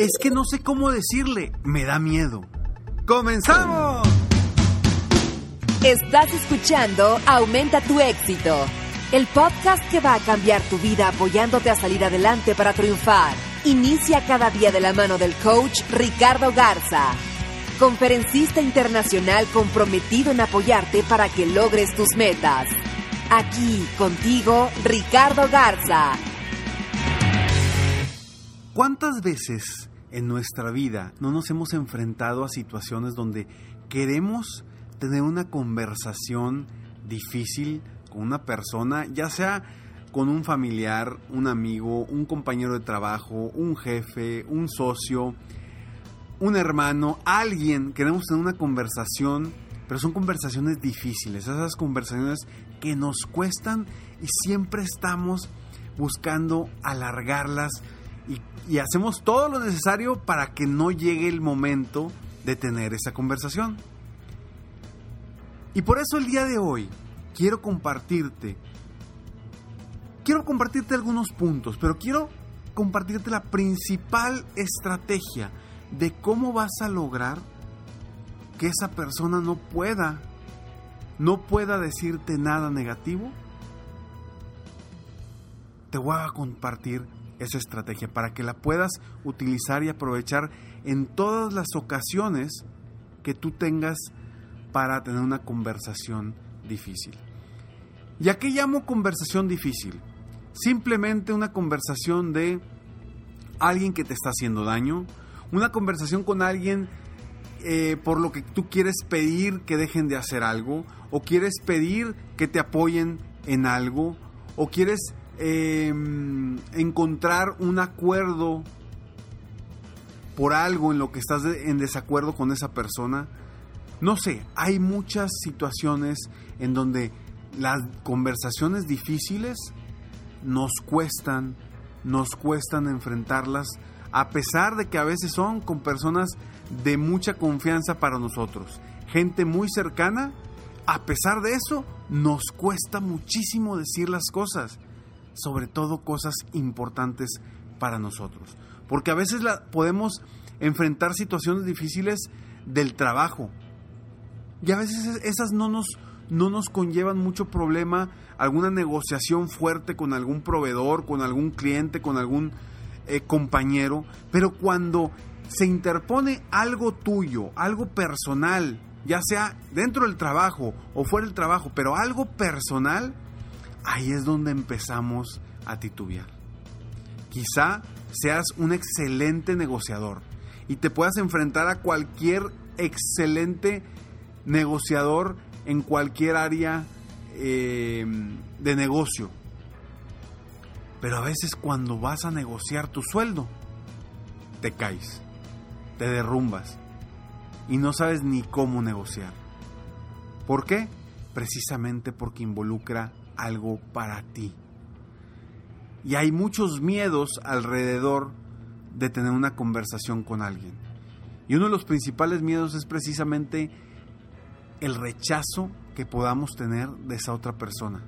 Es que no sé cómo decirle, me da miedo. ¡Comenzamos! Estás escuchando Aumenta tu éxito, el podcast que va a cambiar tu vida apoyándote a salir adelante para triunfar. Inicia cada día de la mano del coach Ricardo Garza, conferencista internacional comprometido en apoyarte para que logres tus metas. Aquí contigo, Ricardo Garza. ¿Cuántas veces en nuestra vida no nos hemos enfrentado a situaciones donde queremos tener una conversación difícil con una persona, ya sea con un familiar, un amigo, un compañero de trabajo, un jefe, un socio, un hermano, alguien, queremos tener una conversación, pero son conversaciones difíciles, esas conversaciones que nos cuestan y siempre estamos buscando alargarlas y, hacemos todo lo necesario para que no llegue el momento de tener esa conversación. Y por eso el día de hoy quiero compartirte, quiero compartirte algunos puntos, pero quiero compartirte la principal estrategia de cómo vas a lograr que esa persona no pueda, no pueda decirte nada negativo. Te voy a compartir esa estrategia para que la puedas utilizar y aprovechar en todas las ocasiones que tú tengas para tener una conversación difícil. ¿Y a qué llamo conversación difícil? Simplemente una conversación de alguien que te está haciendo daño, una conversación con alguien eh, por lo que tú quieres pedir que dejen de hacer algo, o quieres pedir que te apoyen en algo, o quieres eh, encontrar un acuerdo por algo en lo que estás en desacuerdo con esa persona. No sé, hay muchas situaciones en donde las conversaciones difíciles nos cuestan, nos cuestan enfrentarlas, a pesar de que a veces son con personas de mucha confianza para nosotros, gente muy cercana, a pesar de eso, nos cuesta muchísimo decir las cosas, sobre todo cosas importantes para nosotros, porque a veces la, podemos enfrentar situaciones difíciles del trabajo, y a veces esas no nos, no nos conllevan mucho problema, alguna negociación fuerte con algún proveedor, con algún cliente, con algún eh, compañero, pero cuando se interpone algo tuyo, algo personal, ya sea dentro del trabajo o fuera del trabajo, pero algo personal, ahí es donde empezamos a titubear. Quizá seas un excelente negociador y te puedas enfrentar a cualquier excelente negociador en cualquier área eh, de negocio. Pero a veces cuando vas a negociar tu sueldo, te caes, te derrumbas y no sabes ni cómo negociar. ¿Por qué? Precisamente porque involucra algo para ti. Y hay muchos miedos alrededor de tener una conversación con alguien. Y uno de los principales miedos es precisamente el rechazo que podamos tener de esa otra persona.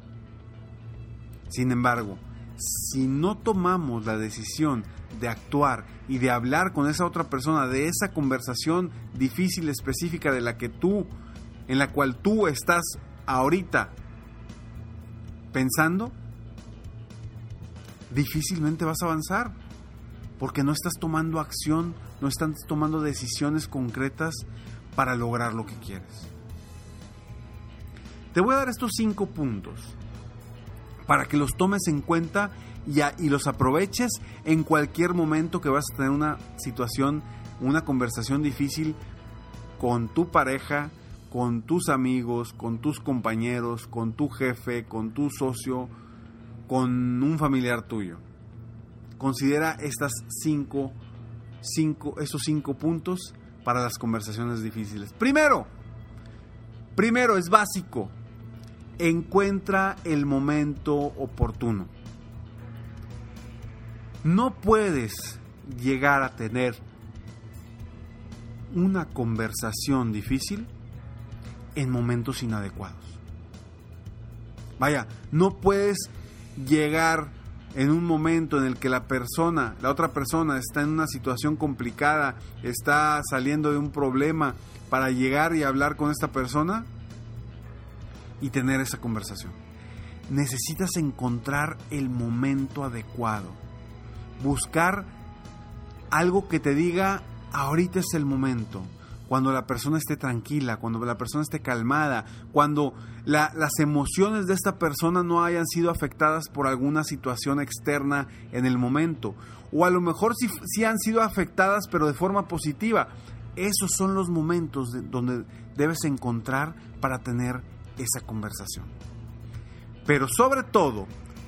Sin embargo, si no tomamos la decisión de actuar y de hablar con esa otra persona de esa conversación difícil específica de la que tú en la cual tú estás ahorita pensando difícilmente vas a avanzar, porque no estás tomando acción, no estás tomando decisiones concretas para lograr lo que quieres. Te voy a dar estos cinco puntos para que los tomes en cuenta y, los aproveches en cualquier momento que vas a tener una situación, una conversación difícil con tu pareja, con tus amigos, con tus compañeros, con tu jefe, con tu socio, con un familiar tuyo. Considera estas cinco, cinco, estos cinco puntos para las conversaciones difíciles. Primero, primero es básico, encuentra el momento oportuno. No puedes llegar a tener una conversación difícil en momentos inadecuados. Vaya, no puedes llegar en un momento en el que la persona, la otra persona está en una situación complicada, está saliendo de un problema para llegar y hablar con esta persona y tener esa conversación. Necesitas encontrar el momento adecuado. Buscar algo que te diga, ahorita es el momento. Cuando la persona esté tranquila, cuando la persona esté calmada, cuando las emociones de esta persona no hayan sido afectadas por alguna situación externa en el momento. O a lo mejor sí, han sido afectadas, pero de forma positiva. Esos son los momentos donde debes encontrar para tener esa conversación. Pero sobre todo,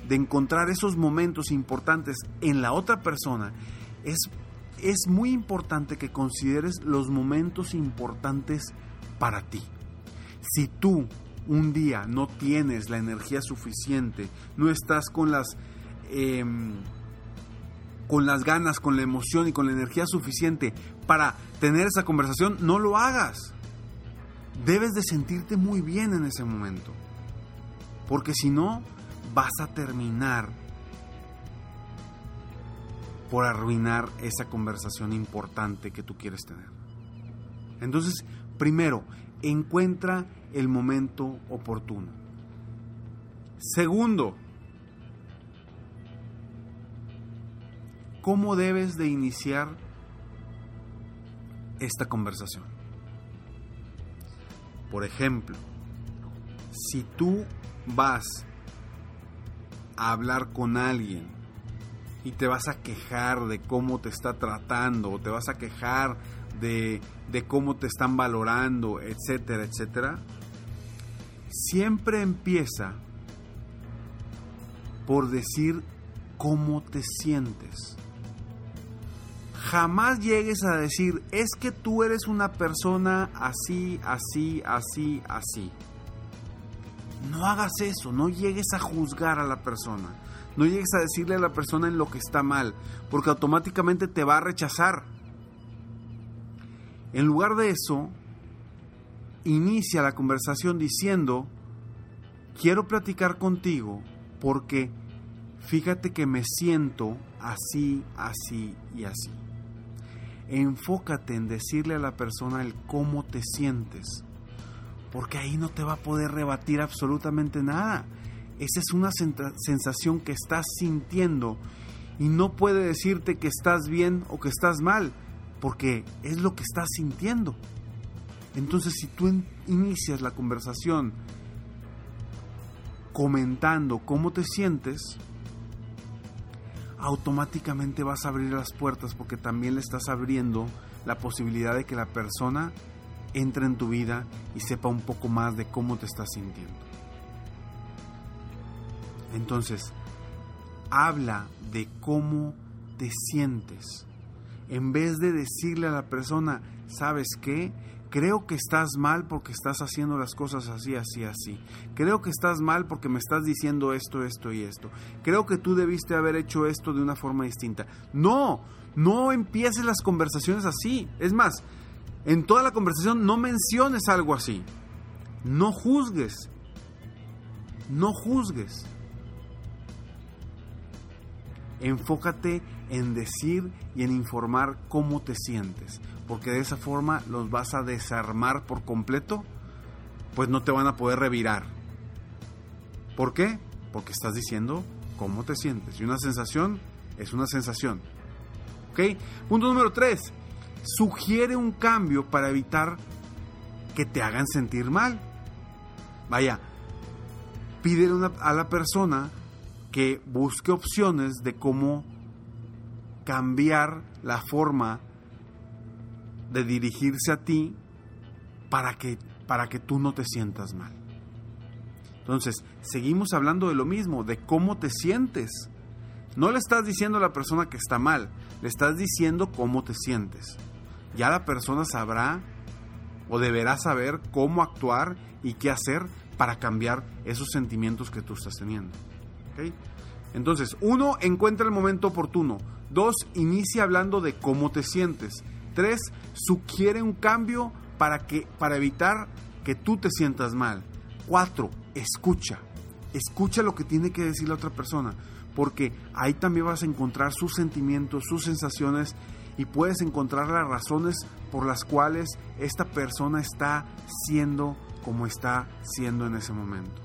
de encontrar esos momentos importantes en la otra persona, es, es muy importante que consideres los momentos importantes para ti. Si tú un día no tienes la energía suficiente, no estás con las, em, con las ganas, con la emoción y con la energía suficiente para tener esa conversación, no lo hagas debes de sentirte muy bien en ese momento. Porque si no, vas a terminar por arruinar esa conversación importante que tú quieres tener. Entonces, primero, encuentra el momento oportuno. Segundo, ¿cómo debes de iniciar esta conversación? Por ejemplo, si tú vas a hablar con alguien y te vas a quejar de cómo te está tratando o te vas a quejar de, cómo te están valorando, etcétera, etcétera, siempre empieza por decir cómo te sientes jamás llegues a decir, es que tú eres una persona así, así, así, así. No hagas eso, no llegues a juzgar a la persona. No llegues a decirle a la persona en lo que está mal, porque automáticamente te va a rechazar. En lugar de eso, inicia la conversación diciendo, quiero platicar contigo porque fíjate que me siento así, así y así enfócate en decirle a la persona el cómo te sientes, porque ahí no te va a poder rebatir absolutamente nada. Esa es una sensación que estás sintiendo y no puede decirte que estás bien o que estás mal, porque es lo que estás sintiendo. Entonces, si tú inicias la conversación comentando cómo te sientes, automáticamente vas a abrir las puertas porque también le estás abriendo la posibilidad de que la persona entre en tu vida y sepa un poco más de cómo te estás sintiendo. Entonces, habla de cómo te sientes. En vez de decirle a la persona, ¿sabes qué? creo que estás mal porque estás haciendo las cosas así, así, así. Creo que estás mal porque me estás diciendo esto, esto y esto. Creo que tú debiste haber hecho esto de una forma distinta. No, no empieces las conversaciones así. Es más, en toda la conversación no menciones algo así. No juzgues. No juzgues. Enfócate en decir y en informar cómo te sientes, porque de esa forma los vas a desarmar por completo, pues no te van a poder revirar. ¿Por qué? Porque estás diciendo cómo te sientes. Y una sensación es una sensación. ¿Ok? Punto número 3. Sugiere un cambio para evitar que te hagan sentir mal. Vaya, pídele a la persona que busque opciones de cómo cambiar la forma de dirigirse a ti para que, para que tú no te sientas mal. Entonces, seguimos hablando de lo mismo, de cómo te sientes. No le estás diciendo a la persona que está mal, le estás diciendo cómo te sientes. Ya la persona sabrá o deberá saber cómo actuar y qué hacer para cambiar esos sentimientos que tú estás teniendo. Entonces, uno, encuentra el momento oportuno. Dos, inicia hablando de cómo te sientes. Tres, sugiere un cambio para, que, para evitar que tú te sientas mal. Cuatro, escucha. Escucha lo que tiene que decir la otra persona, porque ahí también vas a encontrar sus sentimientos, sus sensaciones y puedes encontrar las razones por las cuales esta persona está siendo como está siendo en ese momento.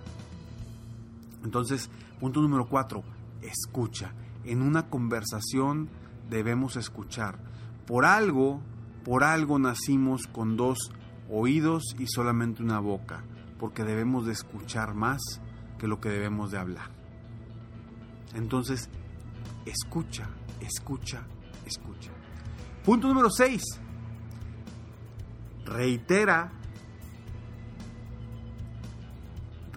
Entonces, punto número cuatro, escucha. En una conversación debemos escuchar. Por algo, por algo nacimos con dos oídos y solamente una boca, porque debemos de escuchar más que lo que debemos de hablar. Entonces, escucha, escucha, escucha. Punto número 6. Reitera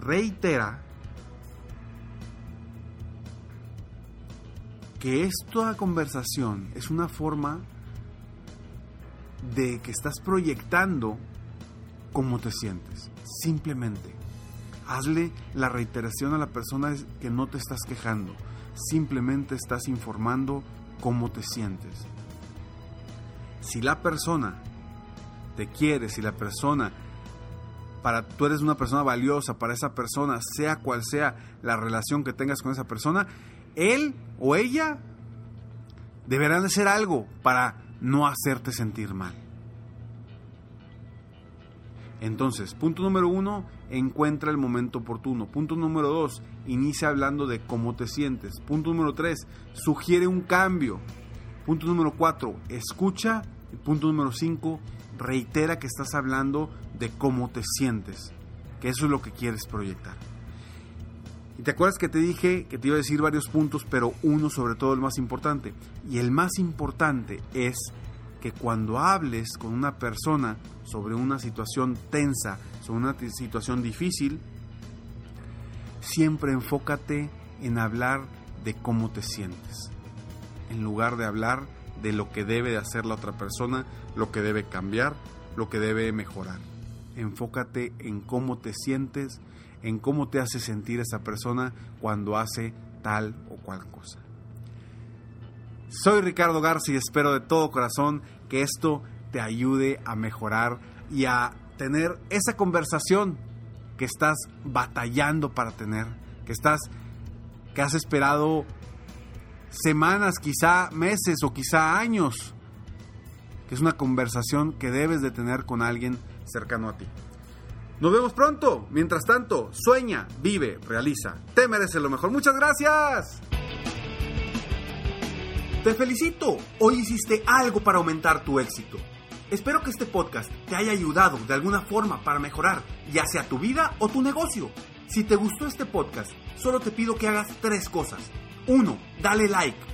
reitera que esta conversación es una forma de que estás proyectando cómo te sientes. Simplemente. Hazle la reiteración a la persona que no te estás quejando. Simplemente estás informando cómo te sientes. Si la persona te quiere, si la persona para tú eres una persona valiosa para esa persona, sea cual sea la relación que tengas con esa persona, él o ella deberán hacer algo para no hacerte sentir mal. Entonces, punto número uno, encuentra el momento oportuno. Punto número dos, inicia hablando de cómo te sientes. Punto número tres, sugiere un cambio. Punto número cuatro, escucha. Y punto número cinco, reitera que estás hablando de cómo te sientes, que eso es lo que quieres proyectar. Y te acuerdas que te dije que te iba a decir varios puntos, pero uno sobre todo el más importante. Y el más importante es que cuando hables con una persona sobre una situación tensa, sobre una situación difícil, siempre enfócate en hablar de cómo te sientes, en lugar de hablar de lo que debe de hacer la otra persona, lo que debe cambiar, lo que debe mejorar. Enfócate en cómo te sientes, en cómo te hace sentir esa persona cuando hace tal o cual cosa. Soy Ricardo Garza y espero de todo corazón que esto te ayude a mejorar y a tener esa conversación que estás batallando para tener, que estás que has esperado semanas, quizá meses o quizá años, que es una conversación que debes de tener con alguien cercano a ti. Nos vemos pronto. Mientras tanto, sueña, vive, realiza. Te mereces lo mejor. Muchas gracias. Te felicito. Hoy hiciste algo para aumentar tu éxito. Espero que este podcast te haya ayudado de alguna forma para mejorar, ya sea tu vida o tu negocio. Si te gustó este podcast, solo te pido que hagas tres cosas. 1. Dale like.